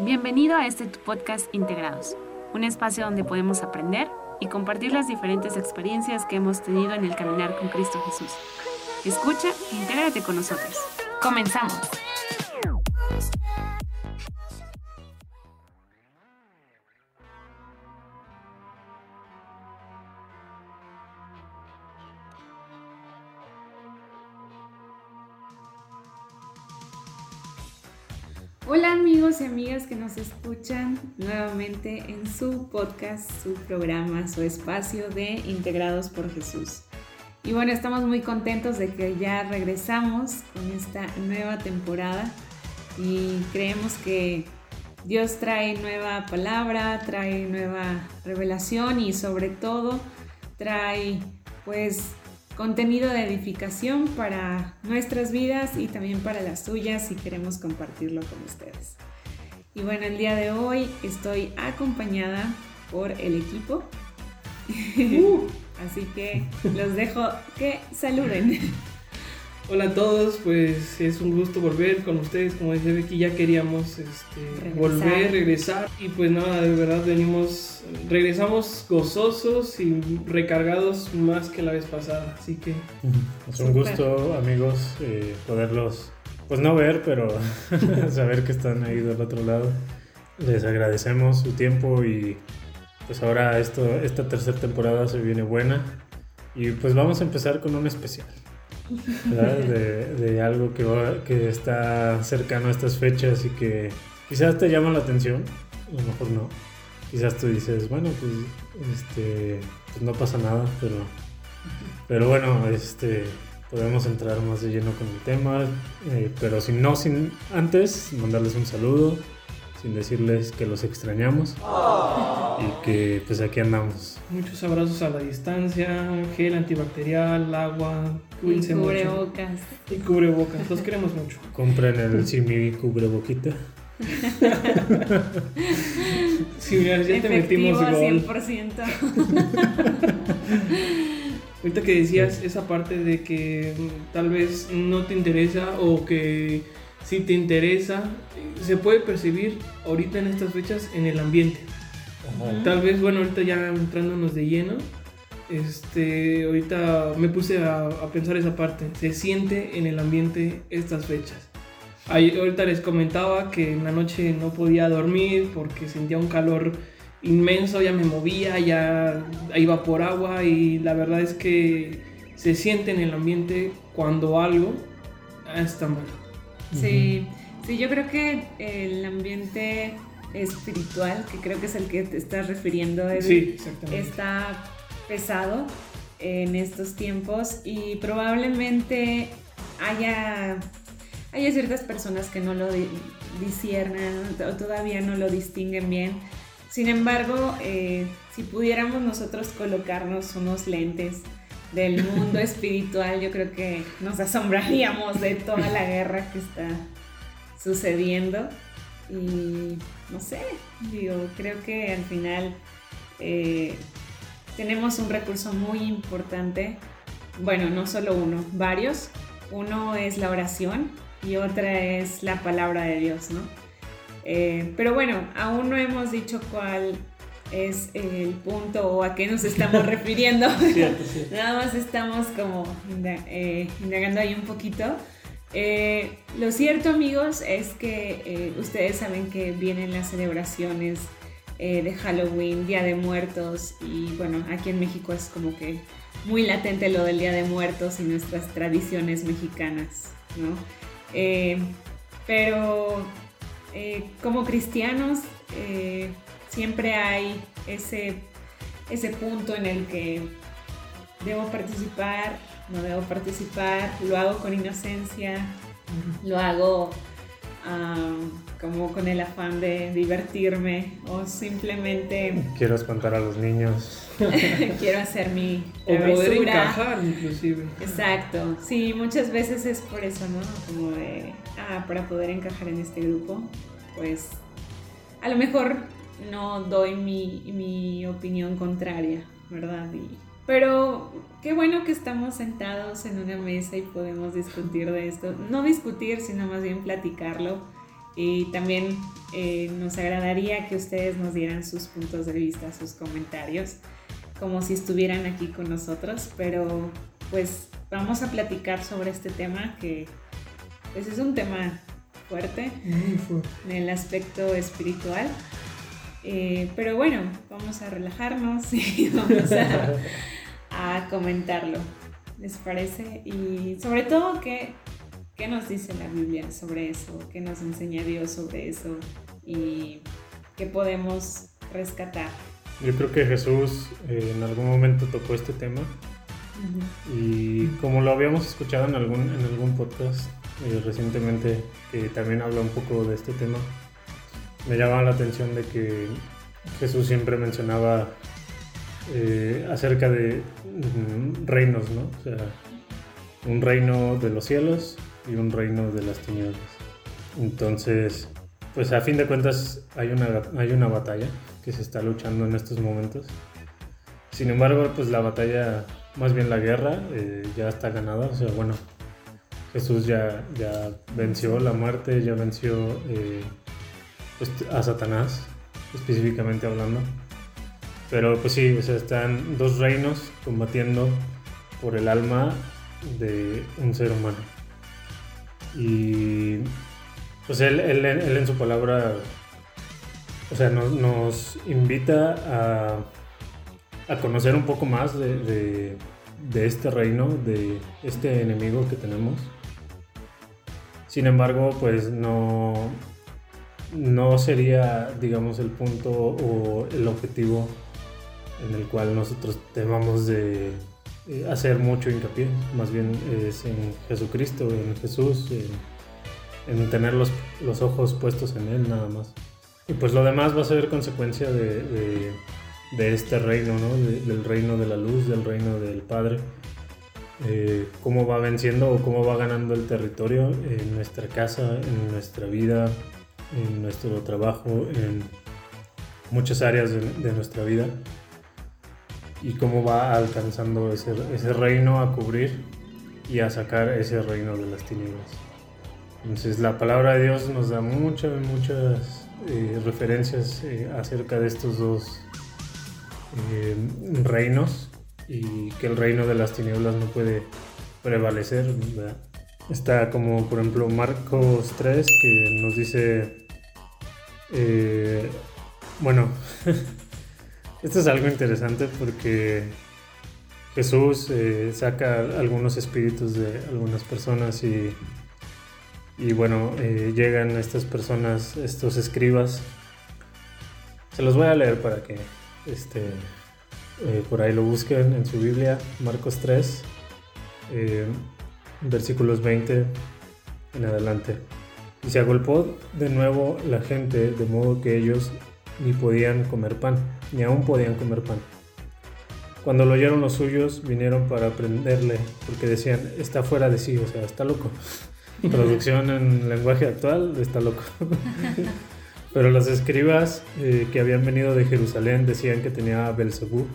Bienvenido a este podcast Integrados, un espacio donde podemos aprender y compartir las diferentes experiencias que hemos tenido en el caminar con Cristo Jesús. Escucha e intégrate con nosotros. Comenzamos. Que nos escuchan nuevamente en su podcast, su programa, su espacio de Integrados por Jesús. Y bueno, estamos muy contentos de que ya regresamos con esta nueva temporada y creemos que Dios trae nueva palabra, trae nueva revelación y sobre todo trae pues contenido de edificación para nuestras vidas y también para las suyas y queremos compartirlo con ustedes. Y bueno, el día de hoy estoy acompañada por el equipo. Uh. Así que los dejo que saluden. Hola a todos, pues es un gusto volver con ustedes, como decía Becky, ya queríamos este, volver, regresar y pues nada, de verdad venimos, regresamos gozosos y recargados más que la vez pasada, así que... Es un gusto amigos eh, poderlos, pues no ver, pero saber que están ahí del otro lado. Les agradecemos su tiempo y pues ahora esto, esta tercera temporada se viene buena y pues vamos a empezar con un especial de, algo que, que está cercano a estas fechas y que quizás te llama la atención, a lo mejor no. Quizás tú dices, bueno, pues, este, pues no pasa nada, pero, pero bueno, este, podemos entrar más de lleno con el tema, eh, pero si no, sin antes mandarles un saludo, sin decirles que los extrañamos y que pues aquí andamos. Muchos abrazos a la distancia, gel antibacterial, agua, cuídense y cubrebocas. Y cubrebocas, los queremos mucho. Compren el Simi cubreboquita. sí, mira, ya te metimos gol. 100%. Ahorita que decías esa parte de que tal vez no te interesa o que si te interesa, se puede percibir ahorita en estas fechas en el ambiente. Tal vez, bueno, ahorita ya entrándonos de lleno, este, ahorita me puse a, pensar esa parte. Se siente en el ambiente estas fechas. ahorita les comentaba que en la noche no podía dormir porque sentía un calor inmenso, ya me movía, ya iba por agua y la verdad es que se siente en el ambiente cuando algo está mal. Sí, sí, yo creo que el ambiente espiritual, que creo que es el que te estás refiriendo, está pesado en estos tiempos y probablemente haya, haya ciertas personas que no lo disciernan o todavía no lo distinguen bien. Sin embargo, eh, si pudiéramos nosotros colocarnos unos lentes del mundo espiritual, yo creo que nos asombraríamos de toda la guerra que está sucediendo. Y no sé, digo, creo que al final eh, tenemos un recurso muy importante. Bueno, no solo uno, varios. Uno es la oración y otra es la palabra de Dios, ¿no? Eh, pero bueno, aún no hemos dicho cuál es el punto o a qué nos estamos refiriendo. Nada más estamos como eh, indagando ahí un poquito. Eh, lo cierto amigos es que ustedes saben que vienen las celebraciones de Halloween, Día de Muertos y bueno, aquí en México es como que muy latente lo del Día de Muertos y nuestras tradiciones mexicanas, ¿no? pero como cristianos siempre hay ese, ese punto en el que debo participar, no debo participar, lo hago con inocencia, lo hago como con el afán de divertirme o simplemente... Quiero espantar a los niños. quiero hacer mi... O poder encajar inclusive. Exacto, sí, muchas veces es por eso, ¿no? Como de, ah, para poder encajar en este grupo, pues a lo mejor no doy mi, opinión contraria, ¿verdad? Pero qué bueno que estamos sentados en una mesa y podemos discutir de esto. No discutir, sino más bien platicarlo Y también eh, nos agradaría que ustedes nos dieran sus puntos de vista, sus comentarios, como si estuvieran aquí con nosotros, pero pues vamos a platicar sobre este tema que pues es un tema fuerte, en el aspecto espiritual. Eh, pero bueno, vamos a relajarnos y vamos a, comentarlo. ¿Les parece? Y sobre todo, ¿qué, ¿qué nos dice la Biblia sobre eso? ¿Qué nos enseña Dios sobre eso? ¿Y qué podemos rescatar? Yo creo que Jesús eh, en algún momento tocó este tema y como lo habíamos escuchado en algún, en algún podcast eh, recientemente que también habla un poco de este tema, me llamaba la atención de que Jesús siempre mencionaba eh, acerca de mm, reinos, ¿no? O sea, un reino de los cielos y un reino de las tinieblas. Entonces, pues a fin de cuentas hay una, hay una batalla que se está luchando en estos momentos. Sin embargo, pues la batalla, más bien la guerra, eh, ya está ganada. O sea, bueno, Jesús ya, ya venció la muerte, ya venció eh, pues, a Satanás, específicamente hablando. Pero pues sí, o sea, están dos reinos combatiendo por el alma de un ser humano. Y pues él, él, en su palabra, o sea, nos, invita a, a, conocer un poco más de, de este reino, de este enemigo que tenemos. Sin embargo, pues no, no sería, digamos, el punto o el objetivo en el cual nosotros debamos de eh, hacer mucho hincapié. Más bien es en Jesucristo, en Jesús, en, tener los, ojos puestos en Él nada más. Y pues lo demás va a ser consecuencia de, este reino, ¿no? del reino de la luz, del reino del Padre. Eh, cómo va venciendo o cómo va ganando el territorio en nuestra casa, en nuestra vida, en nuestro trabajo, en muchas áreas de, nuestra vida y cómo va alcanzando ese, ese, reino a cubrir y a sacar ese reino de las tinieblas. Entonces la palabra de Dios nos da muchas, muchas eh, referencias eh, acerca de estos dos reinos y que el reino de las tinieblas no puede prevalecer. Está como por ejemplo Marcos 3 que nos dice, eh, bueno, esto es algo interesante porque Jesús eh, saca algunos espíritus de algunas personas y, y bueno, eh, llegan estas personas, estos escribas. Se los voy a leer para que este, eh, por ahí lo busquen en su Biblia, Marcos 3, eh, versículos 20 en adelante. Y se agolpó de nuevo la gente, de modo que ellos ni podían comer pan, ni aún podían comer pan. Cuando lo oyeron los suyos, vinieron para prenderle, porque decían, está fuera de sí, o sea, está loco. Traducción en lenguaje actual, está loco. Pero los escribas eh, que habían venido de Jerusalén decían que tenía Belzebú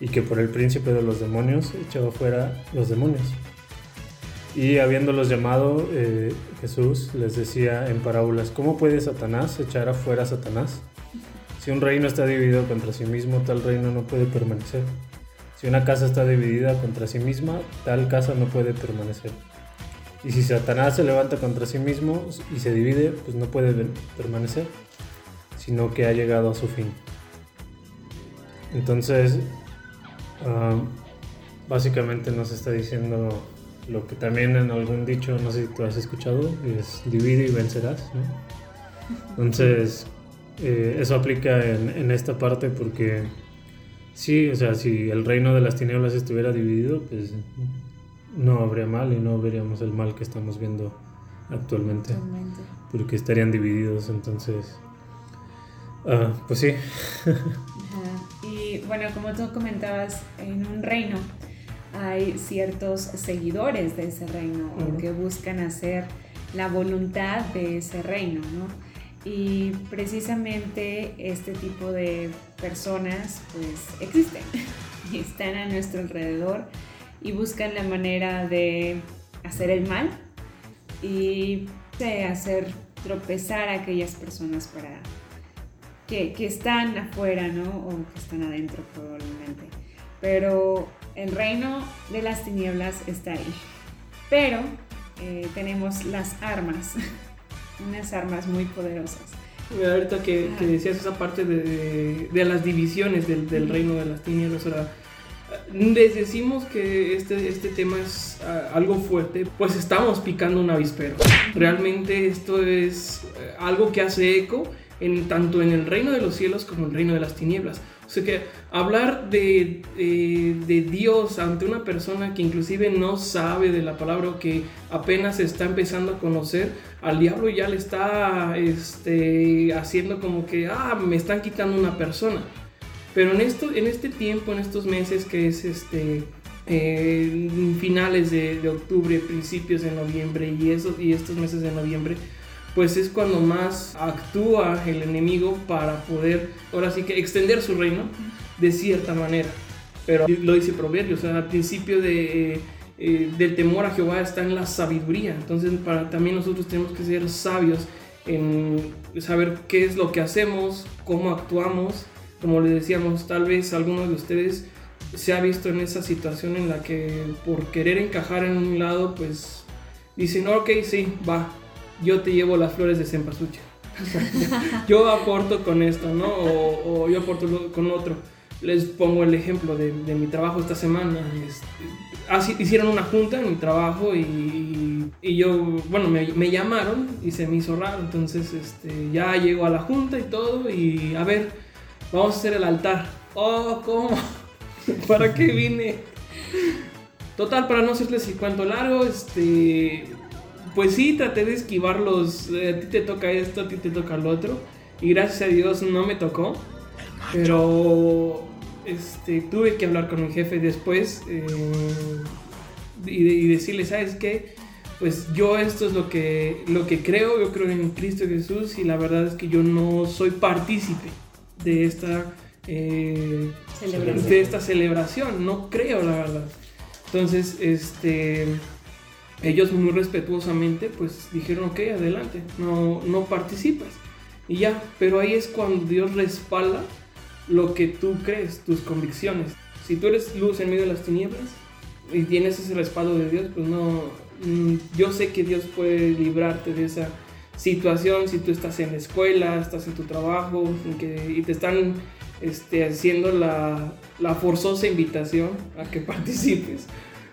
y que por el príncipe de los demonios echaba fuera los demonios. Y habiéndolos llamado, eh, Jesús les decía en parábolas, ¿cómo puede Satanás echar afuera a Satanás? Si un reino está dividido contra sí mismo, tal reino no puede permanecer. Si una casa está dividida contra sí misma, tal casa no puede permanecer. Y si Satanás se levanta contra sí mismo y se divide, pues no puede permanecer, sino que ha llegado a su fin. Entonces, ah, básicamente nos está diciendo lo que también en algún dicho, no sé si tú has escuchado, es divide y vencerás. Entonces, eh, eso aplica en, en, esta parte porque sí, o sea, si el reino de las tinieblas estuviera dividido, pues no habría mal y no veríamos el mal que estamos viendo actualmente. Porque estarían divididos, entonces. Ah, pues sí. Y bueno, como tú comentabas, en un reino hay ciertos seguidores de ese reino que buscan hacer la voluntad de ese reino, ¿no? Y precisamente este tipo de personas pues existen y están a nuestro alrededor y buscan la manera de hacer el mal y de hacer tropezar a aquellas personas para que, que están afuera, ¿no? O que están adentro probablemente. Pero el reino de las tinieblas está ahí. Pero eh, tenemos las armas, unas armas muy poderosas. Ahorita que, que decías esa parte de, de, las divisiones del, del, reino de las tinieblas, ahora les decimos que este, este tema es ah, algo fuerte, pues estamos picando un avispero. Realmente esto es eh, algo que hace eco en, tanto en el reino de los cielos como en el reino de las tinieblas. O sea que hablar de, de, Dios ante una persona que inclusive no sabe de la palabra o que apenas está empezando a conocer, al diablo ya le está este, haciendo como que, ah, me están quitando una persona. Pero en, esto, en este tiempo, en estos meses que es este, eh, finales de, octubre, principios de noviembre y, esos, y estos meses de noviembre, pues es cuando más actúa el enemigo para poder, ahora sí que extender su reino de cierta manera. Pero lo dice Proverbios, o sea, al principio de, eh, del temor a Jehová está en la sabiduría. Entonces, para, también nosotros tenemos que ser sabios en saber qué es lo que hacemos, cómo actuamos. Como les decíamos, tal vez alguno de ustedes se ha visto en esa situación en la que por querer encajar en un lado, pues dicen, ok, sí, va, yo te llevo las flores de cempasúchil. yo aporto con esto, ¿no? O, yo aporto con otro. Les pongo el ejemplo de, mi trabajo esta semana. así, hicieron una junta en mi trabajo y, yo, bueno, me, llamaron y se me hizo raro. Entonces, este, ya llego a la junta y todo y a ver, vamos a hacer el altar. Oh, ¿cómo? ¿Para qué vine? Total, para no hacerles el cuento largo, este, pues sí, traté de esquivarlos. Eh, a ti te toca esto, a ti te toca lo otro. Y gracias a Dios no me tocó. Pero este, tuve que hablar con mi jefe después eh, y, decirle, ¿sabes qué? Pues yo esto es lo que, lo que creo, yo creo en Cristo Jesús y la verdad es que yo no soy partícipe de esta, eh, de esta celebración, no creo la verdad. Entonces, este ellos muy respetuosamente pues dijeron, ok, adelante, no, no participas. Y ya, pero ahí es cuando Dios respalda lo que tú crees, tus convicciones. Si tú eres luz en medio de las tinieblas y tienes ese respaldo de Dios, pues no, mm, yo sé que Dios puede librarte de esa situación si tú estás en la escuela, estás en tu trabajo y te están este, haciendo la, la forzosa invitación a que participes.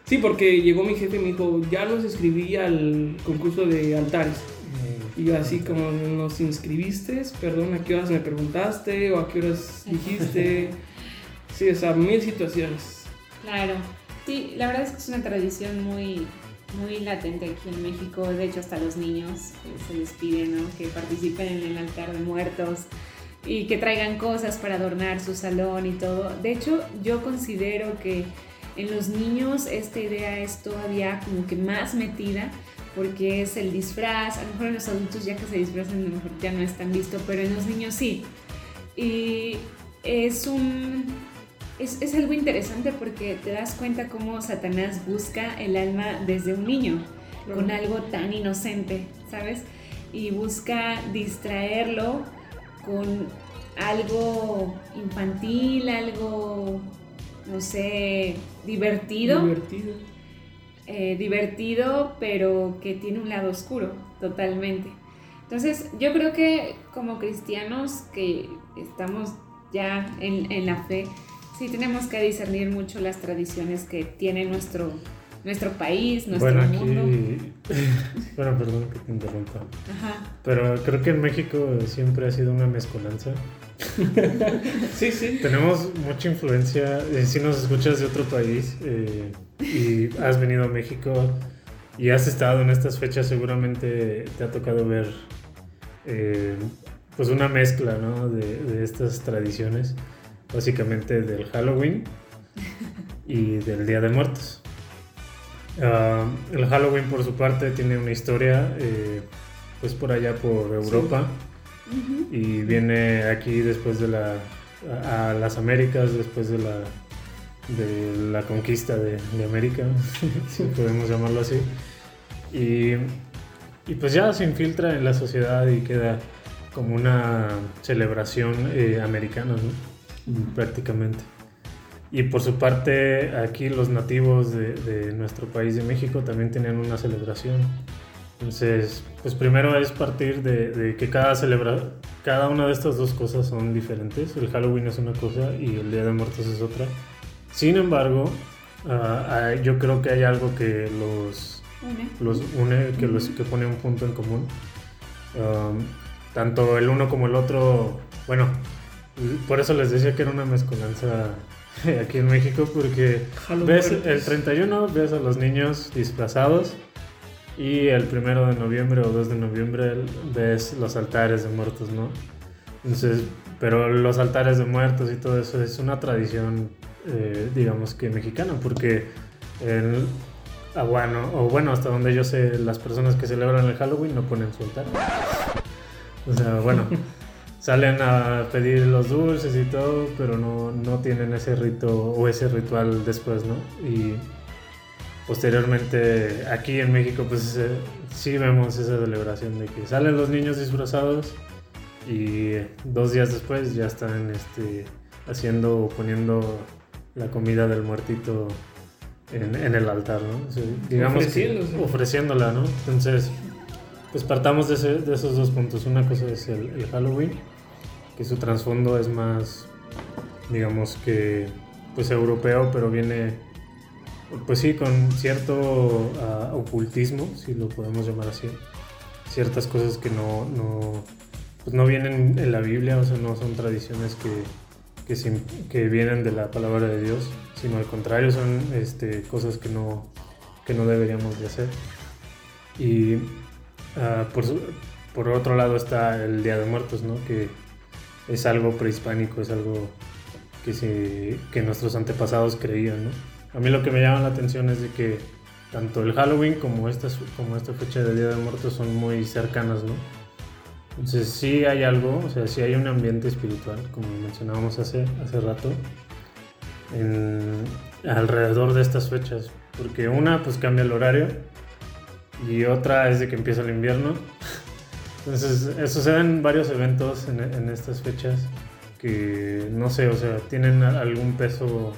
Sí, porque llegó mi jefe y me dijo, ya nos inscribí al concurso de altares. Mm. Y yo así como, ¿nos inscribiste? Perdón, ¿a qué horas me preguntaste? ¿O a qué horas dijiste? sí, o sea, mil situaciones. Claro. Sí, la verdad es que es una tradición muy, muy latente aquí en México. De hecho, hasta los niños se les pide ¿no? que participen en el altar de muertos y que traigan cosas para adornar su salón y todo. De hecho, yo considero que en los niños esta idea es todavía como que más metida porque es el disfraz, a lo mejor en los adultos ya que se disfrazan a lo mejor ya no es tan visto, pero en los niños sí. Y es un... Es, es algo interesante porque te das cuenta cómo Satanás busca el alma desde un niño, con algo tan inocente, ¿sabes? Y busca distraerlo con algo infantil, algo no sé, divertido. Divertido. Eh, divertido, pero que tiene un lado oscuro, totalmente. Entonces, yo creo que como cristianos que estamos ya en, en la fe, sí tenemos que discernir mucho las tradiciones que tiene nuestro, nuestro país, nuestro bueno, mundo. bueno, perdón que te interrumpa. Ajá. Pero creo que en México siempre ha sido una mezcolanza sí, sí. Tenemos mucha influencia. Eh, si nos escuchas de otro país eh, y has venido a México y has estado en estas fechas, seguramente te ha tocado ver eh, pues una mezcla ¿no? de, estas tradiciones, básicamente del Halloween y del Día de Muertos. Ah, el Halloween por su parte tiene una historia pues por allá por Europa. Y viene aquí después de la a, las Américas después de la de la conquista de, América si podemos llamarlo así. Y y pues ya se infiltra en la sociedad y queda como una celebración eh, americana, ¿no? Prácticamente. Y por su parte, aquí los nativos de, nuestro país de México también tienen una celebración. Entonces, pues primero es partir de, que cada, celebra, cada una de estas dos cosas son diferentes. El Halloween es una cosa y el Día de Muertos es otra. Sin embargo, ah, yo creo que hay algo que los une, los une que, los, que pone un punto en común. Um, tanto el uno como el otro, bueno, por eso les decía que era una mezcolanza aquí en México, porque ves el 31 ves a los niños disfrazados y el primero de noviembre o 2 de noviembre ves los altares de muertos, ¿no? Entonces, pero los altares de muertos y todo eso es una tradición, eh, digamos que mexicana, porque el, ah, bueno, o bueno, hasta donde yo sé, las personas que celebran el Halloween no ponen su altar. O sea, bueno, salen a pedir los dulces y todo, pero no, no tienen ese rito o ese ritual después, ¿no? Y posteriormente aquí en México pues eh, sí vemos esa celebración de que salen los niños disfrazados y dos días después ya están este, haciendo o poniendo la comida del muertito en, el altar, ¿no? digamos que ofreciéndola, ¿no? Entonces, pues partamos de, esos dos puntos. Una cosa es el Halloween, que su trasfondo es más, digamos que, pues europeo, pero viene pues sí, con cierto ah, ocultismo, si lo podemos llamar así. Ciertas cosas que no, no, pues no vienen en la Biblia, o sea, no son tradiciones que, que, que, vienen de la palabra de Dios, sino al contrario, son este, cosas que no, que no deberíamos de hacer. Y uh, por, por otro lado está el Día de Muertos, ¿no? Que es algo prehispánico, es algo que, se, que nuestros antepasados creían, ¿no? A mí lo que me llama la atención es de que tanto el Halloween como esta, como esta fecha de Día de Muertos son muy cercanas, ¿no? Entonces sí hay algo, o sea, sí hay un ambiente espiritual, como mencionábamos hace, hace rato, alrededor de estas fechas. Porque una, pues cambia el horario, y otra es de que empieza el invierno. Entonces, suceden varios eventos en, en estas fechas que, no sé, o sea, tienen algún peso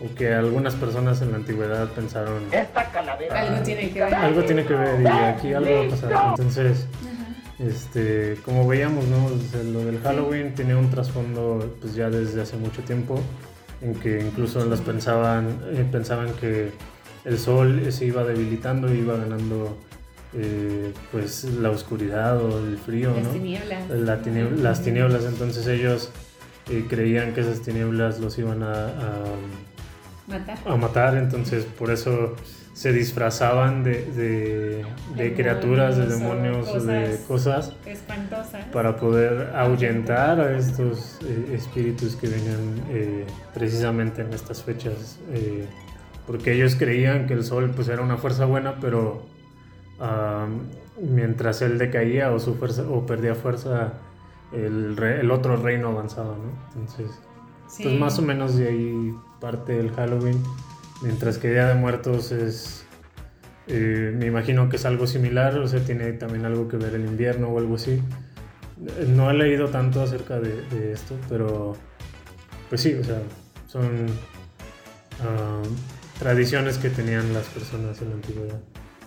o que algunas personas en la antigüedad pensaron esta calavera algo tiene que ver. algo tiene que ver y aquí algo va a pasar. Entonces este como veíamos no lo del Halloween tiene un trasfondo pues ya desde hace mucho tiempo en que incluso las pensaban eh, pensaban que el sol se iba debilitando y iba ganando eh, pues la oscuridad o el frío las tinieblas. Las tinieblas. Entonces ellos eh, creían que esas tinieblas los iban a a matar, entonces por eso se disfrazaban de, de, criaturas, de demonios, de cosas espantosas. para poder ahuyentar a estos eh, espíritus que venían eh, precisamente en estas fechas, eh, porque ellos creían que el sol pues era una fuerza buena, pero mientras él decaía o su fuerza o perdía fuerza, el, el otro reino avanzaba, ¿no? Entonces, pues más o menos de ahí parte del Halloween, mientras que Día de Muertos es, eh, me imagino que es algo similar, o sea, tiene también algo que ver el invierno o algo así. No he leído tanto acerca de, esto, pero pues sí, o sea, son ah, tradiciones que tenían las personas en la antigüedad.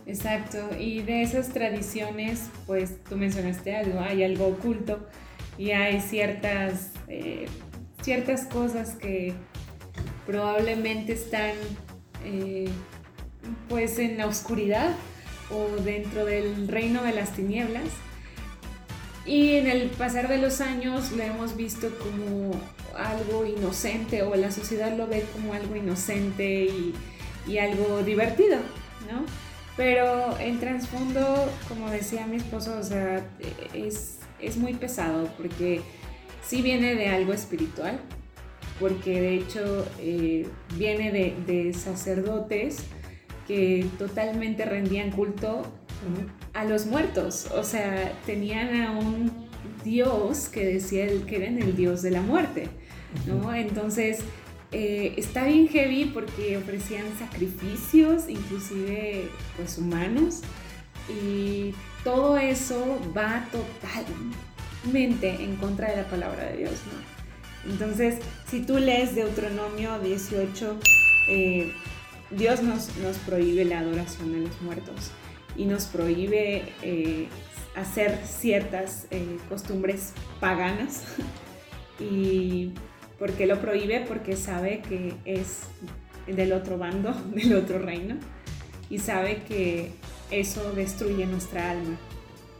Exacto, y de esas tradiciones, pues tú mencionaste algo, hay algo oculto y hay ciertas, eh, ciertas cosas que probablemente están eh, pues en la oscuridad o dentro del reino de las tinieblas. Y en el pasar de los años lo hemos visto como algo inocente o la sociedad lo ve como algo inocente y, algo divertido, ¿no? Pero en trasfondo, como decía mi esposo, o sea, es, es muy pesado porque sí viene de algo espiritual, porque de hecho eh, viene de, sacerdotes que totalmente rendían culto a los muertos, o sea, tenían a un dios que decía que era el dios de la muerte, ¿no? Entonces, eh, está bien heavy porque ofrecían sacrificios, inclusive pues humanos, Y todo eso va totalmente en contra de la palabra de Dios, ¿no? Entonces, si tú lees Deuteronomio 18, eh, Dios nos, nos, prohíbe la adoración de los muertos y nos prohíbe eh, hacer ciertas costumbres paganas. ¿Y por qué lo prohíbe? Porque sabe que es del otro bando, del otro reino, y sabe que eso destruye nuestra alma.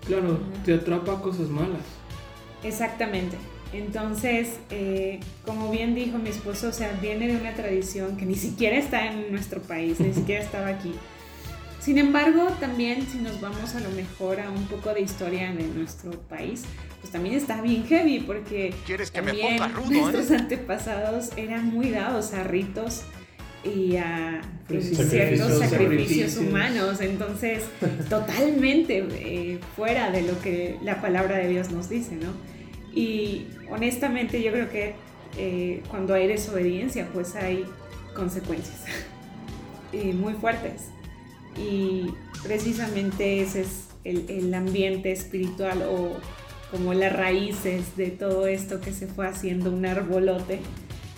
Claro, te atrapa cosas malas. Exactamente. Entonces, eh, como bien dijo mi esposo, o sea, viene de una tradición que ni siquiera está en nuestro país, ni siquiera estaba aquí. Sin embargo, también si nos vamos a lo mejor a un poco de historia de nuestro país, pues también está bien heavy porque también nuestros eh? antepasados eran muy dados a ritos y a ciertos sacrificios, humanos, entonces totalmente eh, fuera de lo que la palabra de Dios nos dice, ¿no? Y honestamente yo creo que eh, cuando hay desobediencia pues hay consecuencias muy fuertes y precisamente ese es el, el ambiente espiritual o como las raíces de todo esto que se fue haciendo un arbolote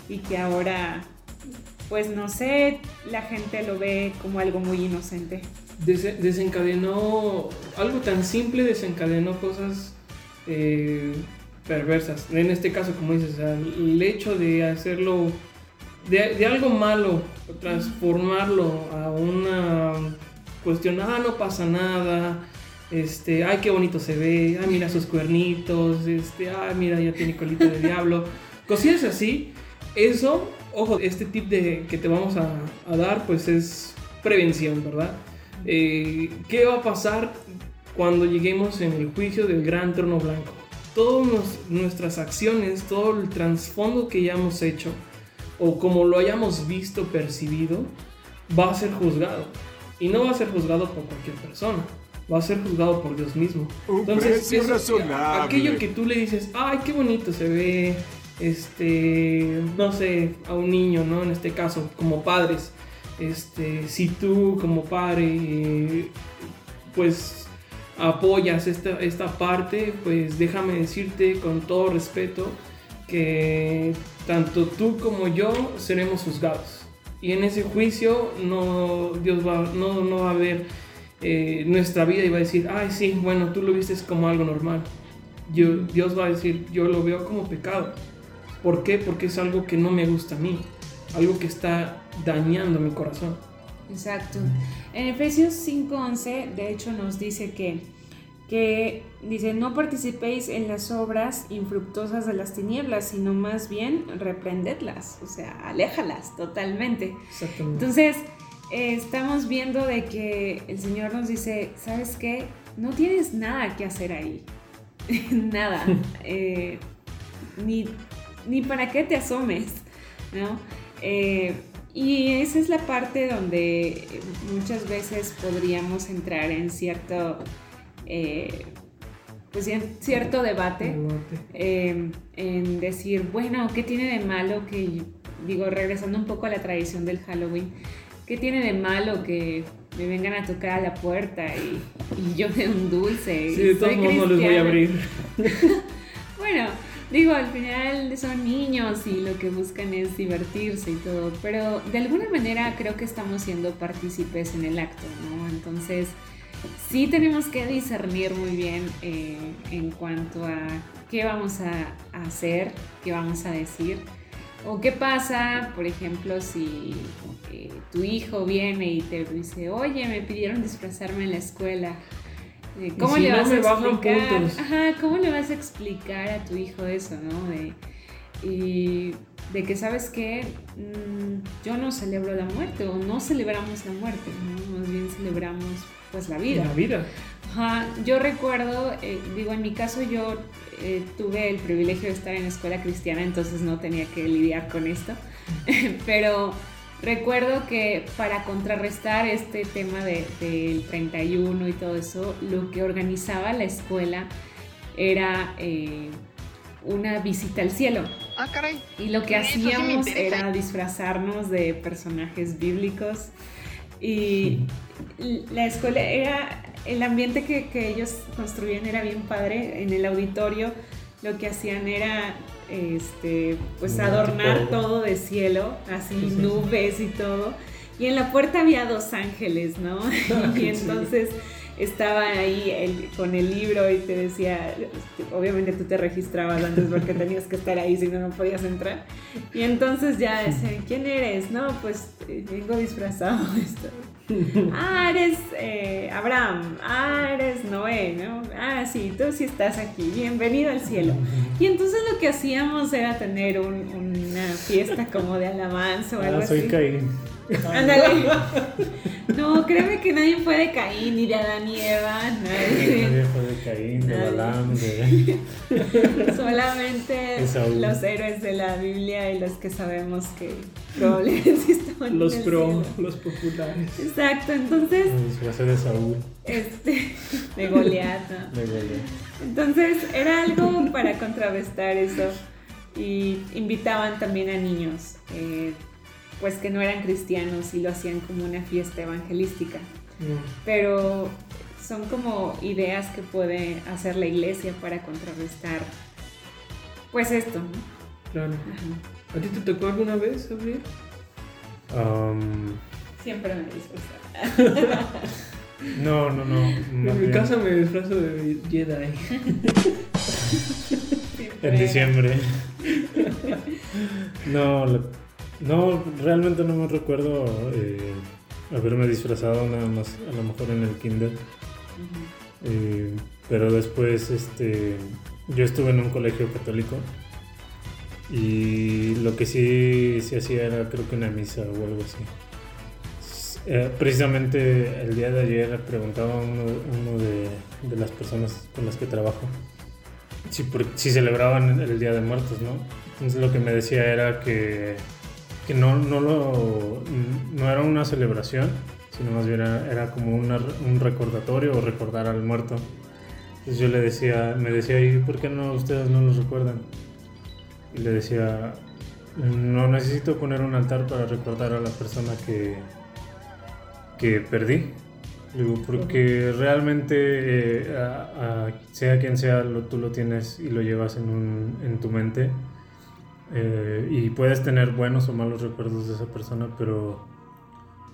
y que ahora pues no sé, la gente lo ve como algo muy inocente. desencadenó, algo tan simple desencadenó cosas eh, perversas. En este caso, como dices, el hecho de hacerlo, de, algo malo, transformarlo a una cuestión, ah, no pasa nada, este, ay, qué bonito se ve, ay, mira sus cuernitos, este, ay, mira, ya tiene colita de diablo. Cosillas así, eso ojo, este tip de, que te vamos a, dar pues es prevención, ¿verdad? Eh, ¿Qué va a pasar cuando lleguemos en el juicio del gran trono blanco? Todas nuestras acciones, todo el trasfondo que hayamos hecho o como lo hayamos visto, percibido, va a ser juzgado. Y no va a ser juzgado por cualquier persona, va a ser juzgado por Dios mismo. Entonces, aquello que tú le dices, ay, qué bonito se ve, este, no sé, a un niño, ¿no? En este caso, como padres, este, si tú como padre, pues apoyas esta, esta parte, pues déjame decirte con todo respeto que tanto tú como yo seremos juzgados. Y en ese juicio no, Dios va, no, no va a ver eh, nuestra vida y va a decir, ay sí, bueno, tú lo viste como algo normal. Yo, Dios va a decir, yo lo veo como pecado. ¿Por qué? Porque es algo que no me gusta a mí, algo que está dañando mi corazón. Exacto. En Efesios 5:11, de hecho, nos dice que, que, dice, no participéis en las obras infructuosas de las tinieblas, sino más bien reprendedlas, o sea, aléjalas totalmente. Exactamente. Entonces, eh, estamos viendo de que el Señor nos dice, ¿sabes qué? No tienes nada que hacer ahí. nada. Eh, ni ni para qué te asomes, ¿no? Eh, y esa es la parte donde muchas veces podríamos entrar en cierto, eh, pues cierto debate, em, en decir, bueno, ¿qué tiene de malo que, digo, regresando un poco a la tradición del Halloween, ¿qué tiene de malo que me vengan a tocar a la puerta y, yo de un dulce? Sí, de todos modos no les voy a abrir. bueno, Digo, al final son niños y lo que buscan es divertirse y todo, pero de alguna manera creo que estamos siendo partícipes en el acto, ¿no? Entonces, sí tenemos que discernir muy bien eh, en cuanto a qué vamos a hacer, qué vamos a decir. O qué pasa, por ejemplo, si eh, tu hijo viene y te dice, oye, me pidieron disfrazarme en la escuela. ¿Cómo le vas a explicar? Ajá, ¿cómo le vas a explicar a tu hijo eso, no? De, y de que sabes que mm, yo no celebro la muerte o no celebramos la muerte, ¿no? más bien celebramos pues la vida. La vida. Ajá, yo recuerdo, eh, digo, en mi caso yo eh, tuve el privilegio de estar en escuela cristiana, entonces no tenía que lidiar con esto, pero Recuerdo que para contrarrestar este tema del 31 y todo eso, lo que organizaba la escuela era eh, una visita al cielo. Ah, caray. Y lo que hacíamos era disfrazarnos de personajes bíblicos. Y la escuela era, el ambiente que, que ellos construían era bien padre. En el auditorio lo que hacían era este, pues adornar todo de cielo, así nubes y todo. Y en la puerta había dos ángeles, ¿no? y entonces estaba ahí con el libro y te decía, obviamente tú te registrabas antes porque tenías que estar ahí, si no, no podías entrar. Y entonces ya ¿quién eres? No, pues eh, vengo disfrazado. ah, eres eh, Abraham, ah, eres Noé, ¿no? Ah, sí, tú sí estás aquí, bienvenido al cielo. Y entonces lo que hacíamos era tener una fiesta como de alabanza o algo ah, soy así. Caín. Ándale. No, créeme que nadie fue de Caín, ni de Adán y Eva, nadie. Nadie fue de Caín, de Balaam, de... Solamente los héroes de la Biblia y los que sabemos que probablemente estaban Los pro, los populares. Exacto, entonces... Disfrazé de Saúl. Este, de Goliat, De Goliat. Entonces era algo para contrarrestar eso. Y invitaban también a niños. Eh, pues que no eran cristianos y lo hacían como una fiesta evangelística. Pero son como ideas que puede hacer la iglesia para contrarrestar pues esto. Claro. ¿A ti te tocó alguna vez, Gabriel? Siempre me disfrazaba. no, no, no. En mi casa me disfrazo de Jedi. en diciembre. no, no, realmente no me recuerdo eh, haberme disfrazado nada más, a lo mejor en el kinder. Eh, pero después, este, yo estuve en un colegio católico y lo que sí se hacía era creo que una misa o algo así. Eh, precisamente el día de ayer preguntaba a uno, de, las personas con las que trabajo si, si celebraban el Día de Muertos, ¿no? Entonces lo que me decía era que que no, no, lo, no era una celebración, sino más bien era, como un recordatorio o recordar al muerto. Entonces yo le decía, me decía, ¿y por qué no ustedes no lo recuerdan? Y le decía, no necesito poner un altar para recordar a la persona que, que perdí. Digo, porque realmente, eh, sea quien sea, tú lo tienes y lo llevas en, un, en tu mente eh, y puedes tener buenos o malos recuerdos de esa persona, pero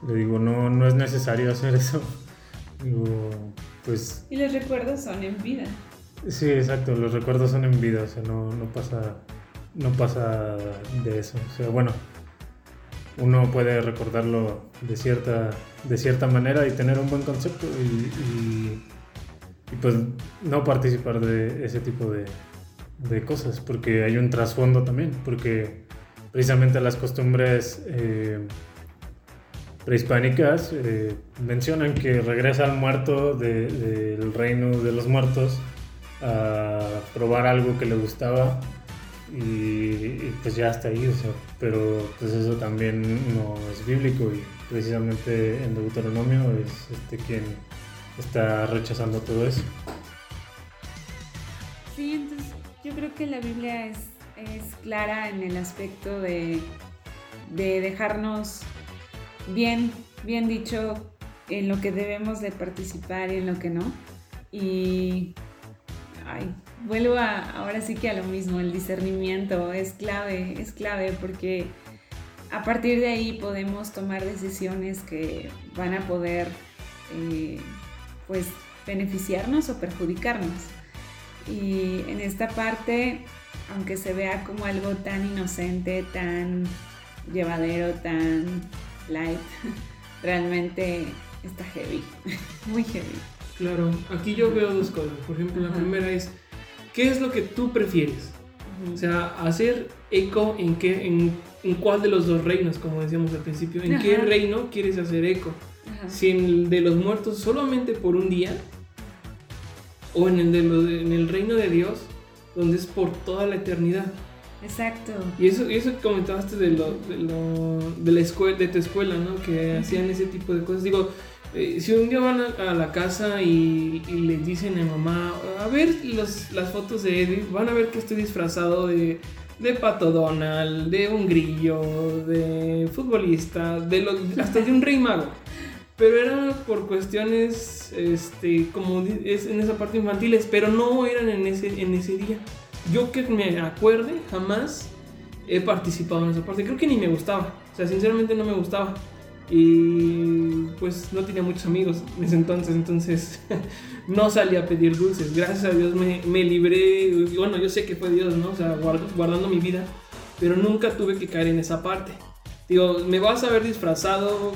le digo, no, no es necesario hacer eso. Digo, pues... Y los recuerdos son en vida. Sí, exacto, los recuerdos son en vida, o sea, no, no pasa, no pasa de eso. O sea, bueno, uno puede recordarlo de cierta, de cierta manera y tener un buen concepto y, y pues no participar de ese tipo de, de cosas, porque hay un trasfondo también, porque precisamente las costumbres eh, prehispánicas eh, mencionan que regresa al muerto del reino de los muertos a probar algo que le gustaba y, pues ya está ahí, pero pues eso también no es bíblico y precisamente en Deuteronomio es este quien está rechazando todo eso. Creo que la Biblia es, clara en el aspecto de, dejarnos bien, bien dicho en lo que debemos de participar y en lo que no. Y ay, vuelvo a, ahora sí que a lo mismo, el discernimiento es clave, es clave porque a partir de ahí podemos tomar decisiones que van a poder eh, pues beneficiarnos o perjudicarnos. Y en esta parte, aunque se vea como algo tan inocente, tan llevadero, tan light, realmente está heavy, muy heavy. Claro, aquí yo veo dos cosas. Por ejemplo, la primera es, ¿qué es lo que tú prefieres? O sea, hacer eco en qué, en, cuál de los dos reinos, como decíamos al principio, en qué reino quieres hacer eco. Si en el de los muertos solamente por un día, o en el, de en el reino de Dios, donde es por toda la eternidad. Exacto. Y eso, y eso que comentaste de, lo, de, lo, de, la escuela, de tu escuela, ¿no? Que hacían ese tipo de cosas. Digo, eh, si un día van a, la casa y, y, le dicen a mamá, a ver los, las fotos de Edwin, van a ver que estoy disfrazado de, de Pato Donald, de un grillo, de futbolista, de hasta de un rey mago. pero era por cuestiones, este, como es en esa parte infantiles, pero no eran en ese, en ese día. Yo que me acuerde, jamás he participado en esa parte. Creo que ni me gustaba. O sea, sinceramente no me gustaba. Y pues no tenía muchos amigos en ese entonces, entonces no salí a pedir dulces. Gracias a Dios me, me libré. Bueno, yo sé que fue Dios, ¿no? O sea, guardando mi vida. Pero nunca tuve que caer en esa parte. Digo, me vas a ver disfrazado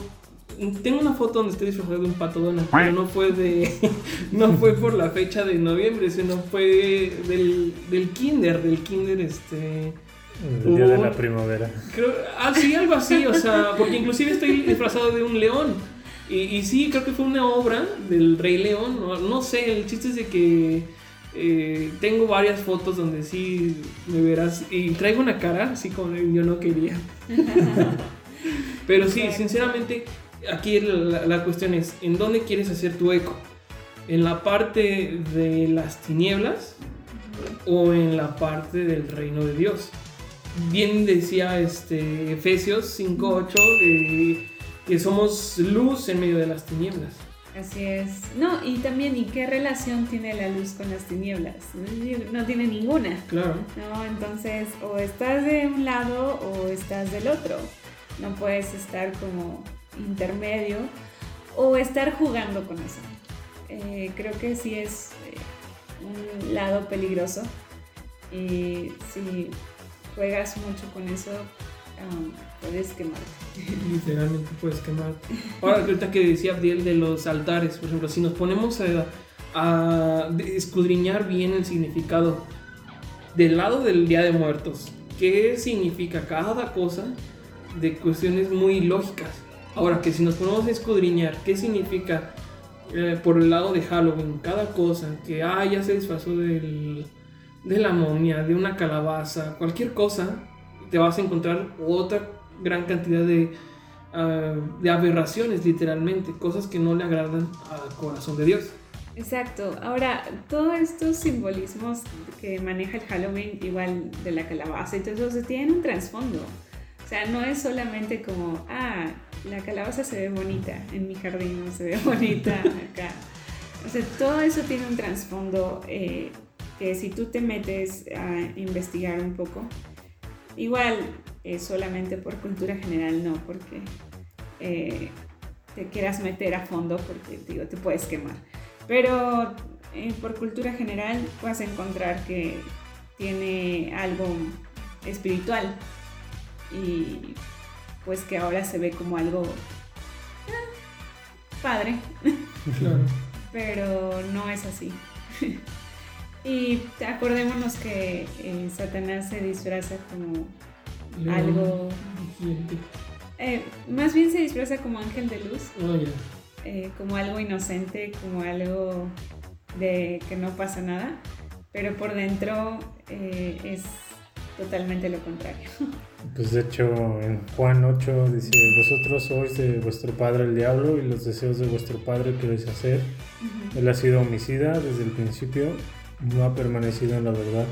tengo una foto donde estoy disfrazado de un pato Donald, pero no fue de. no fue por la fecha de noviembre, sino fue del, del kinder, del kinder este. El día de la primavera. Creo, ah, sí, algo así, o sea, porque inclusive estoy disfrazado de un león. Y, y sí, creo que fue una obra del Rey León, no, sé, el chiste es de que eh, tengo varias fotos donde sí me verás y traigo una cara así como yo no quería. Pero sí, sinceramente, aquí la, cuestión es, ¿en dónde quieres hacer tu eco? ¿En la parte de las tinieblas o en la parte del reino de Dios? Bien decía este, Efesios 5.8 eh, que somos luz en medio de las tinieblas. Así es. No, y también, ¿y qué relación tiene la luz con las tinieblas? No tiene ninguna. Claro. No, entonces, o estás de un lado o estás del otro. No puedes estar como intermedio o estar jugando con eso. Eh, creo que sí es eh, un lado peligroso y si juegas mucho con eso puedes quemarte. Literalmente puedes quemarte. Ahora, ahorita que decía Abdiel de los altares, por ejemplo, si nos ponemos a, a escudriñar bien el significado del lado del Día de Muertos, qué significa cada cosa de cuestiones muy lógicas Ahora que si nos ponemos a escudriñar qué significa eh, por el lado de Halloween cada cosa, que ah, ya se disfrazó del, de la momia, de una calabaza, cualquier cosa, te vas a encontrar otra gran cantidad de, ah, de aberraciones literalmente, cosas que no le agradan al corazón de Dios. Exacto. Ahora, todos estos simbolismos que maneja el Halloween, igual de la calabaza y todo eso, tienen un trasfondo. O sea, no es solamente como, ah, la calabaza se ve bonita en mi jardín, no se ve bonita acá. O sea, todo eso tiene un trasfondo eh, que si tú te metes a investigar un poco, igual solamente por cultura general no, porque eh, te quieras meter a fondo porque digo, te puedes quemar. Pero eh, por cultura general vas a encontrar que tiene algo espiritual y pues que ahora se ve como algo ah, padre. Pero no es así. y acordémonos que eh, Satanás se disfraza como algo... Eh, más bien se disfraza como ángel de luz. Oh, eh, como algo inocente, como algo de que no pasa nada. Pero por dentro es totalmente lo contrario. Pues de hecho en Juan 8 dice, vosotros sois de vuestro padre el diablo y los deseos de vuestro padre queréis hacer. Él ha sido homicida desde el principio, no ha permanecido en la verdad,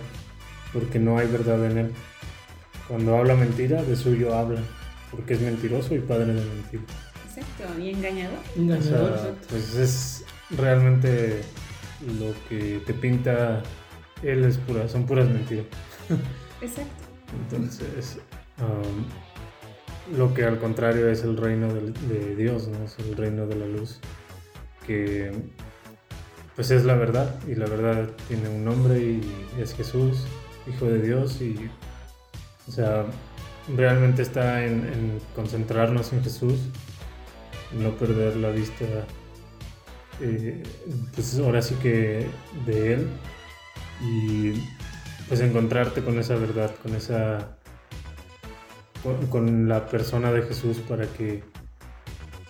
porque no hay verdad en él. Cuando habla mentira, de suyo habla, porque es mentiroso y padre de mentira. Exacto, y engañador. Engañador, Pues es realmente lo que te pinta él es pura, son puras mentiras. Exacto. Entonces, um, lo que al contrario es el reino de, Dios, ¿no? es el reino de la luz, que pues es la verdad y la verdad tiene un nombre y es Jesús, Hijo de Dios y, o sea, realmente está en, concentrarnos en Jesús, no perder la vista, eh, pues ahora sí que de Él y pues encontrarte con esa verdad, con esa con, la persona de Jesús para que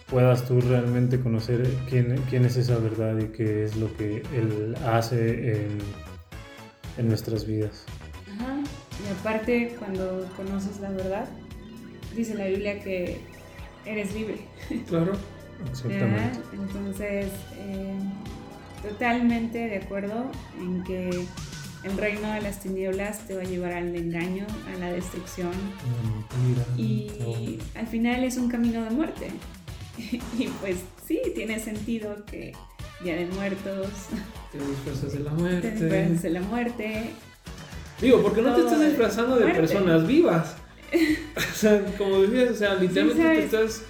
puedas tú realmente conocer quién, quién es esa verdad y qué es lo que Él hace en, en nuestras vidas. Ajá. Y aparte, cuando conoces la verdad, dice la Biblia que eres libre. Claro. Exactamente. Entonces, eh, totalmente de acuerdo en que el reino de las tinieblas te va a llevar al engaño, a la destrucción. Y al final es un camino de muerte. y pues sí, tiene sentido que Día de Muertos. Te disfrazas de la muerte. Te disfrazas de la muerte. Digo, porque no te estás disfrazando de personas vivas. o sea, como decías, o sea, literalmente te estás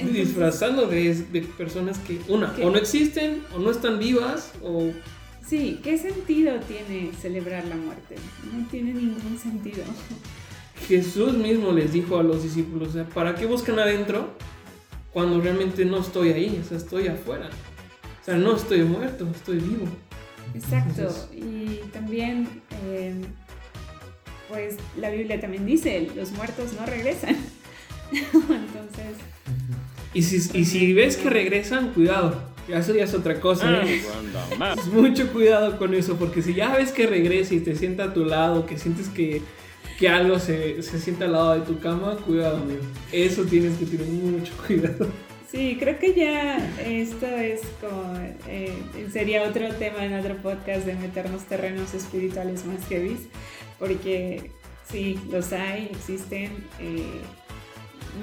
disfrazando de, de, personas que, una, o no existen, o no están vivas, o... Sí, ¿qué sentido tiene celebrar la muerte? No tiene ningún sentido. Jesús mismo les dijo a los discípulos, o sea, ¿para qué buscan adentro cuando realmente no estoy ahí? O sea, estoy afuera. O sea, no estoy muerto, estoy vivo. Exacto. y también, em, pues la Biblia también dice, los muertos no regresan. Entonces... Y si, y si ves que regresan, cuidado. Eso ya es otra cosa. ¿eh? Mucho cuidado con eso, porque si ya ves que regresa y te sienta a tu lado, que sientes que, que algo se, se sienta al lado de tu cama, cuidado, amigo. Eso tienes que tener mucho cuidado. Sí, creo que ya esto es como, eh, sería otro tema en otro podcast de meternos terrenos espirituales más heavy, porque sí, los hay, existen. Eh,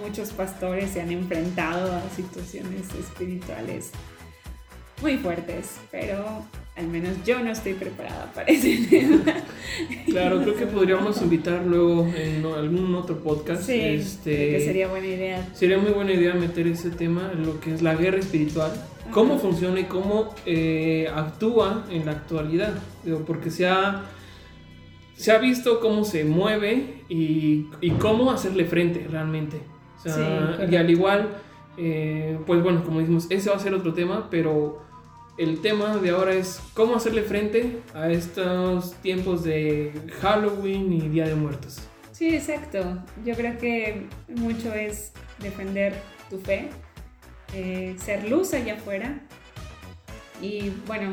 muchos pastores se han enfrentado a situaciones espiritualgentes muy fuertes, pero al menos yo no estoy preparada para ese tema. Claro, creo que podríamos invitar luego en algún otro podcast. Sí, este, sería buena idea. Sería muy buena idea meter ese tema, en lo que es la guerra espiritual, cómo funciona y cómo eh, actúa en la actualidad. porque se ha, se ha visto cómo se mueve y, y cómo hacerle frente realmente. y al igual, eh, pues bueno, como dijimos, ese va a ser otro tema, pero el tema de ahora es cómo hacerle frente a estos tiempos de Halloween y Día de Muertos. Sí, exacto. Yo creo que mucho es defender tu fe, eh, ser luz allá afuera. Y bueno,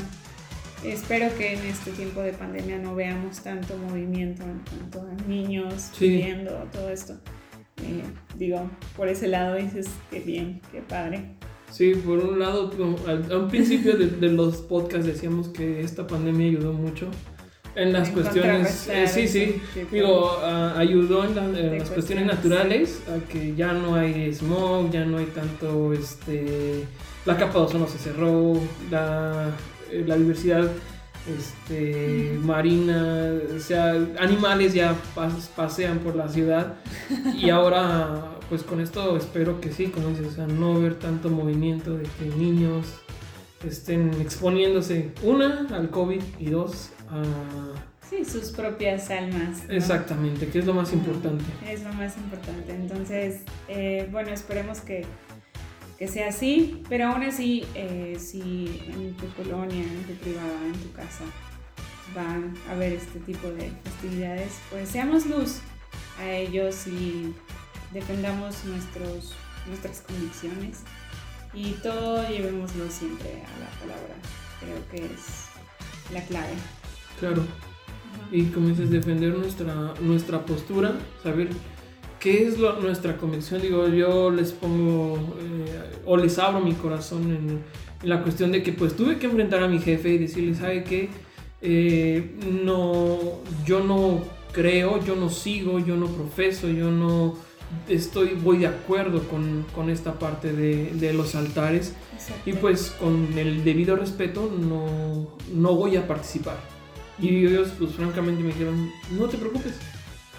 espero que en este tiempo de pandemia no veamos tanto movimiento en cuanto a niños viviendo todo esto. Eh, digo, por ese lado dices, qué bien, qué padre. Sí, por un lado, al, un principio de, los podcasts decíamos que esta pandemia ayudó mucho en las cuestiones, eh, sí, sí, digo, ayudó en, las cuestiones naturales, a que ya no hay smog, ya no hay tanto, este, la capa de ozono se cerró, la, eh, la diversidad este, marina, o sea, animales ya pasean por la ciudad y ahora pues con esto espero que sí, como dices, o sea, no ver tanto movimiento de que niños estén exponiéndose, una, al COVID y dos, a... Sí, sus propias almas. Exactamente, que es lo más importante. Es lo más importante. Entonces, eh, bueno, esperemos que que sea así, pero aún así, eh, si en tu colonia, en tu privada, en tu casa van a ver este tipo de festividades, pues seamos luz a ellos y defendamos nuestros, nuestras convicciones y todo llevémoslo siempre a la palabra. Creo que es la clave. Claro. Y como dices, defender nuestra, nuestra postura, saber ¿Qué es nuestra convicción? Digo, yo les pongo eh, o les abro mi corazón en, la cuestión de que pues tuve que enfrentar a mi jefe y decirle, ¿sabe qué? Eh, no, yo no creo, yo no sigo, yo no profeso, yo no estoy, voy de acuerdo con, con esta parte de, de los altares y pues con el debido respeto no, no voy a participar. Y ellos pues francamente me dijeron, no te preocupes,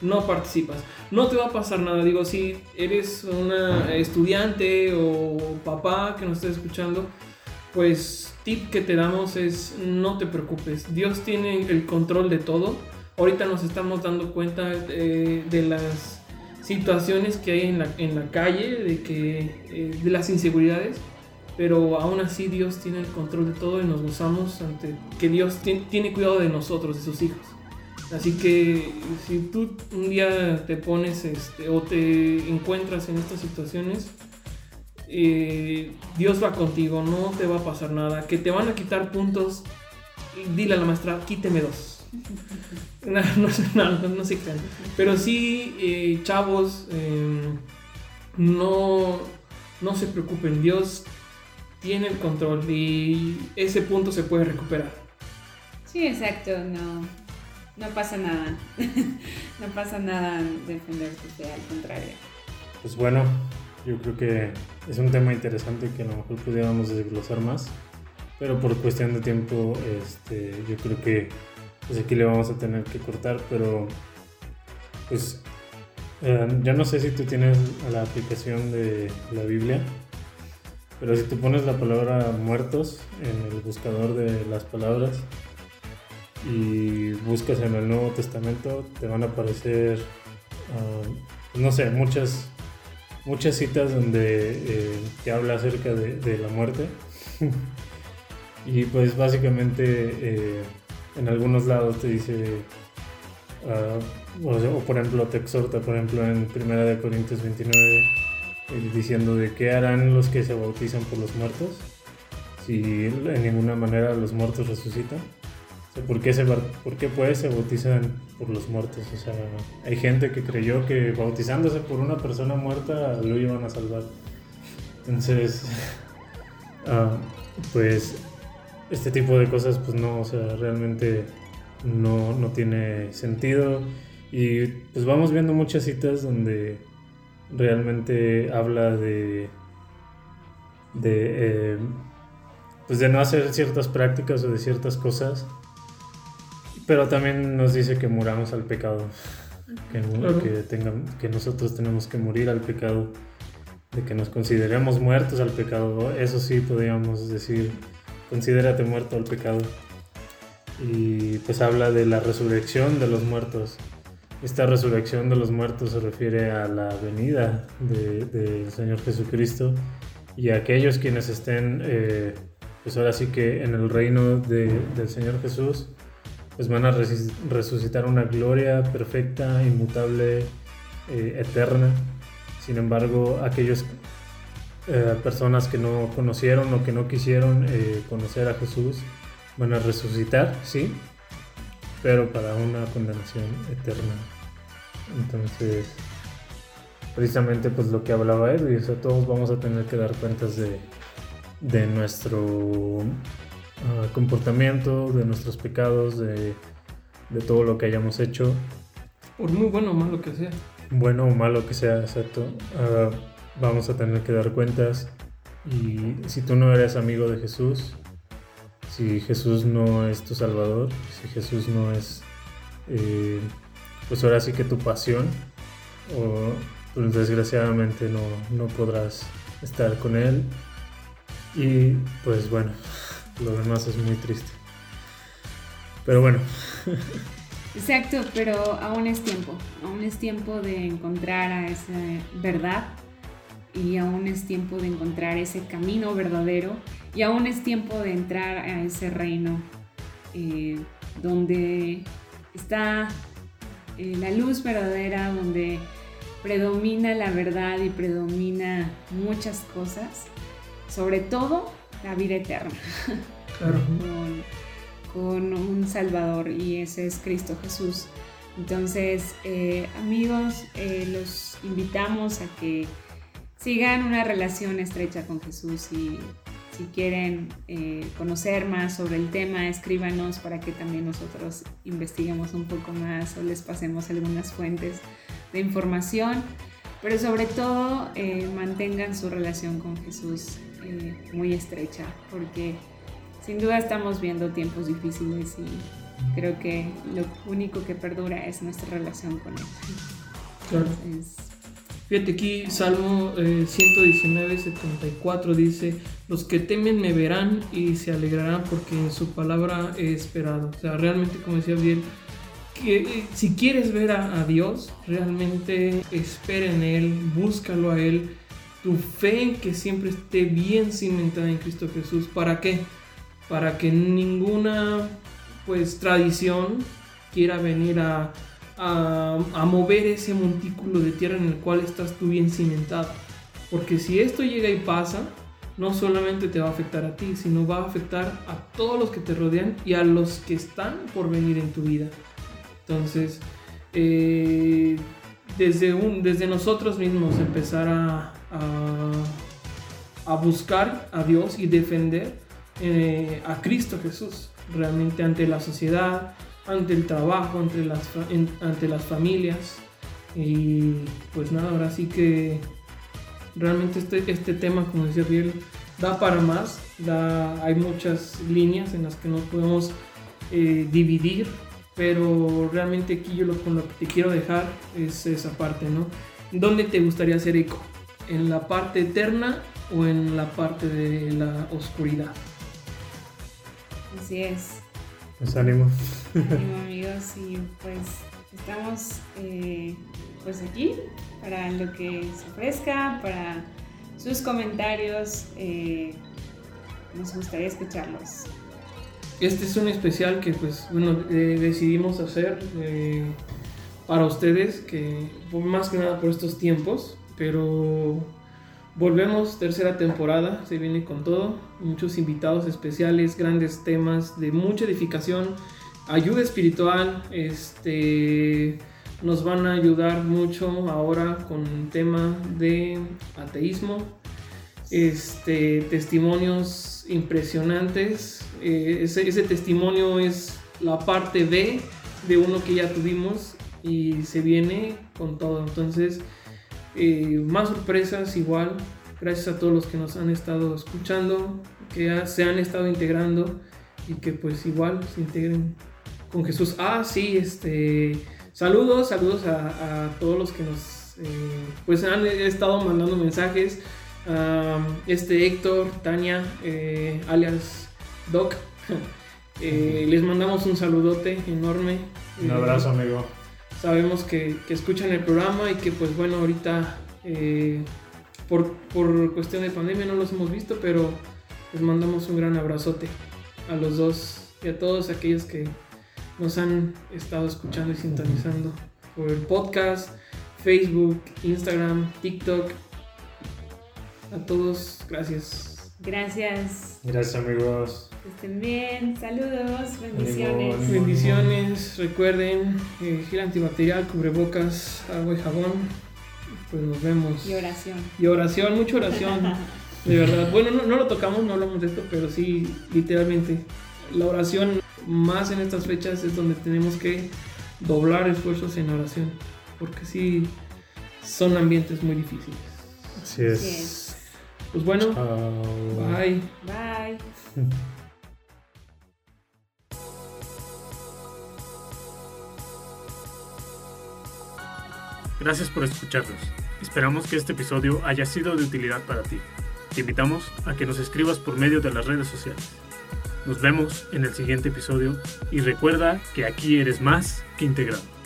no participas. No te va a pasar nada. Digo, si eres una estudiante o papá que nos esté escuchando, pues tip que te damos es no te preocupes. Dios tiene el control de todo. Ahorita nos estamos dando cuenta de, las situaciones que hay en la, en la calle, de, que, eh, de las inseguridades. Pero aún así Dios tiene el control de todo y nos gozamos ante que Dios tiene cuidado de nosotros, de sus hijos. Así que si tú un día te pones este, o te encuentras en estas situaciones, eh, Dios va contigo, no te va a pasar nada. Que te van a quitar puntos, dile a la maestra, quíteme dos. No, no, no, se crean. Pero sí, eh, chavos, em, no, no se preocupen, Dios tiene el control y ese punto se puede recuperar. Sí, exacto, no no pasa nada. no pasa nada defender tu fe, al contrario. Pues bueno, Yo creo que es un tema interesante que a lo mejor pudiéramos desglosar más, pero por cuestión de tiempo, este, yo creo que pues aquí le vamos a tener que cortar, pero pues eh, no sé si tú tienes la aplicación de la Biblia, pero si tú pones la palabra muertos en el buscador de las palabras y buscas en el Nuevo Testamento, te van a aparecer, ah, no sé, muchas, muchas citas donde eh, te habla acerca de, la muerte. y pues básicamente eh, en algunos lados te dice, ah, o, por ejemplo te exhorta, por ejemplo en 1 Corintios 29, eh, diciendo de qué harán los que se bautizan por los muertos, si en ninguna manera los muertos resucitan. ¿Por, qué se, ¿Por qué pues se bautizan por los muertos? O sea, hay gente que creyó que bautizándose por una persona muerta lo iban a salvar. Entonces, ah, pues este tipo de cosas, pues no, o sea, realmente no, no tiene sentido. Y pues vamos viendo muchas citas donde realmente habla de, de, eh, pues de no hacer ciertas prácticas o de ciertas cosas, pero también nos dice que muramos al pecado, que, que, que nosotros tenemos que morir al pecado, de que nos consideremos muertos al pecado, eso sí podríamos decir considérate muerto al pecado. Y pues habla de la resurrección de los muertos. Esta resurrección de los muertos se refiere a la venida del Señor Jesucristo y a aquellos quienes estén, eh, pues ahora sí que en el reino del Señor Jesús, pues van a resucitar una gloria perfecta, inmutable, eh, eterna. Sin embargo, aquellos eh, personas que no conocieron o que no quisieron eh, conocer a Jesús van a resucitar, sí, pero para una condenación eterna. Entonces, precisamente pues lo que hablaba él, o todos vamos a tener que dar cuentas de, de nuestro ah, comportamiento, de nuestros pecados, de, de, todo lo que hayamos hecho. Por muy bueno o malo que sea. Bueno o malo que sea, exacto. Uh, vamos a tener que dar cuentas. Y si tú no eres amigo de Jesús, si Jesús no es tu Salvador, si Jesús no es, eh, pues ahora sí que tu pasión, o pues desgraciadamente no, no podrás estar con Él. Y pues bueno, lo demás es muy triste. Pero bueno. Exacto, pero aún es tiempo, aún es tiempo de encontrar a esa verdad y aún es tiempo de encontrar ese camino verdadero y aún es tiempo de entrar a ese reino eh, donde está eh, la luz verdadera, donde predomina la verdad y predomina muchas cosas, sobre todo la vida eterna, con, un Salvador y ese es Cristo Jesús. Entonces, eh, amigos, los invitamos a que sigan una relación estrecha con Jesús y si quieren eh, conocer más sobre el tema, escríbanos para que también nosotros investiguemos un poco más o les pasemos algunas fuentes de información. Pero sobre todo eh, mantengan su relación con Jesús eh, muy estrecha, porque sin duda estamos viendo tiempos difíciles y creo que lo único que perdura es nuestra relación con Él. Claro. Fíjate aquí, Salmo 119, eh, 74 dice, los que temen me verán y se alegrarán porque en su palabra he esperado. O sea, realmente, como decía bien, que eh, si quieres ver a, Dios, realmente espera en Él, búscalo a Él. Tu fe que siempre esté bien cimentada en Cristo Jesús. ¿Para qué? Para que ninguna pues tradición quiera venir a a, mover ese montículo de tierra en el cual estás tú bien cimentado. Porque si esto llega y pasa, no solamente te va a afectar a ti, sino va a afectar a todos los que te rodean y a los que están por venir en tu vida. Entonces, eh, desde, un, desde nosotros mismos empezar a, a, buscar a Dios y defender eh, a Cristo Jesús realmente ante la sociedad, ante el trabajo, ante las, ante las familias. Y pues nada, ahora sí que realmente este, este tema, como decía Biel, da para más, da, hay muchas líneas en las que no podemos eh, dividir, pero realmente aquí yo lo, con lo que te quiero dejar es esa parte, ¿no? ¿Dónde te gustaría hacer eco? ¿En la parte eterna o en la parte de la oscuridad? Así es. Pues ánimo. Ánimo amigos y pues estamos eh, pues aquí para lo que se ofrezca, para sus comentarios. Eh, nos gustaría escucharlos. Este es un especial que pues bueno eh, decidimos hacer para ustedes, que más que nada por estos tiempos, pero volvemos, tercera temporada, se viene con todo, muchos invitados especiales, grandes temas de mucha edificación, ayuda espiritual, este nos van a ayudar mucho ahora con el tema de ateísmo, este, testimonios impresionantes. Eh, ese, ese, testimonio es la parte B de uno que ya tuvimos y se viene con todo. Entonces, eh, más sorpresas igual. Gracias a todos los que nos han estado escuchando, que se han estado integrando y que pues igual se integren con Jesús. Ah, sí, este Saludos, saludos a, todos los que nos eh, pues han estado mandando mensajes. este Héctor, Tania, eh, alias Doc. Eh, les mandamos un saludote enorme. Un abrazo, amigo. Sabemos que, escuchan el programa y que pues bueno, ahorita por, por cuestión de pandemia no los hemos visto, pero les mandamos un gran abrazote a los dos y a todos aquellos que nos han estado escuchando y sintonizando por el podcast, Facebook, Instagram, TikTok. A todos, gracias. Gracias. Gracias amigos. Que estén bien. Saludos, bendiciones. Bendiciones. Recuerden, eh, gel antibacterial, cubrebocas, agua y jabón. Pues nos vemos. Y oración. Y oración, mucha oración. de verdad. Bueno, no, no lo tocamos, no hablamos de esto, pero sí, literalmente. La oración más en estas fechas es donde tenemos que doblar esfuerzos en oración, porque sí son ambientes muy difíciles. Así es. Pues bueno, bye. Bye. Gracias por escucharnos. Esperamos que este episodio haya sido de utilidad para ti. Te invitamos a que nos escribas por medio de las redes sociales. Nos vemos en el siguiente episodio y recuerda que aquí eres más que integrado.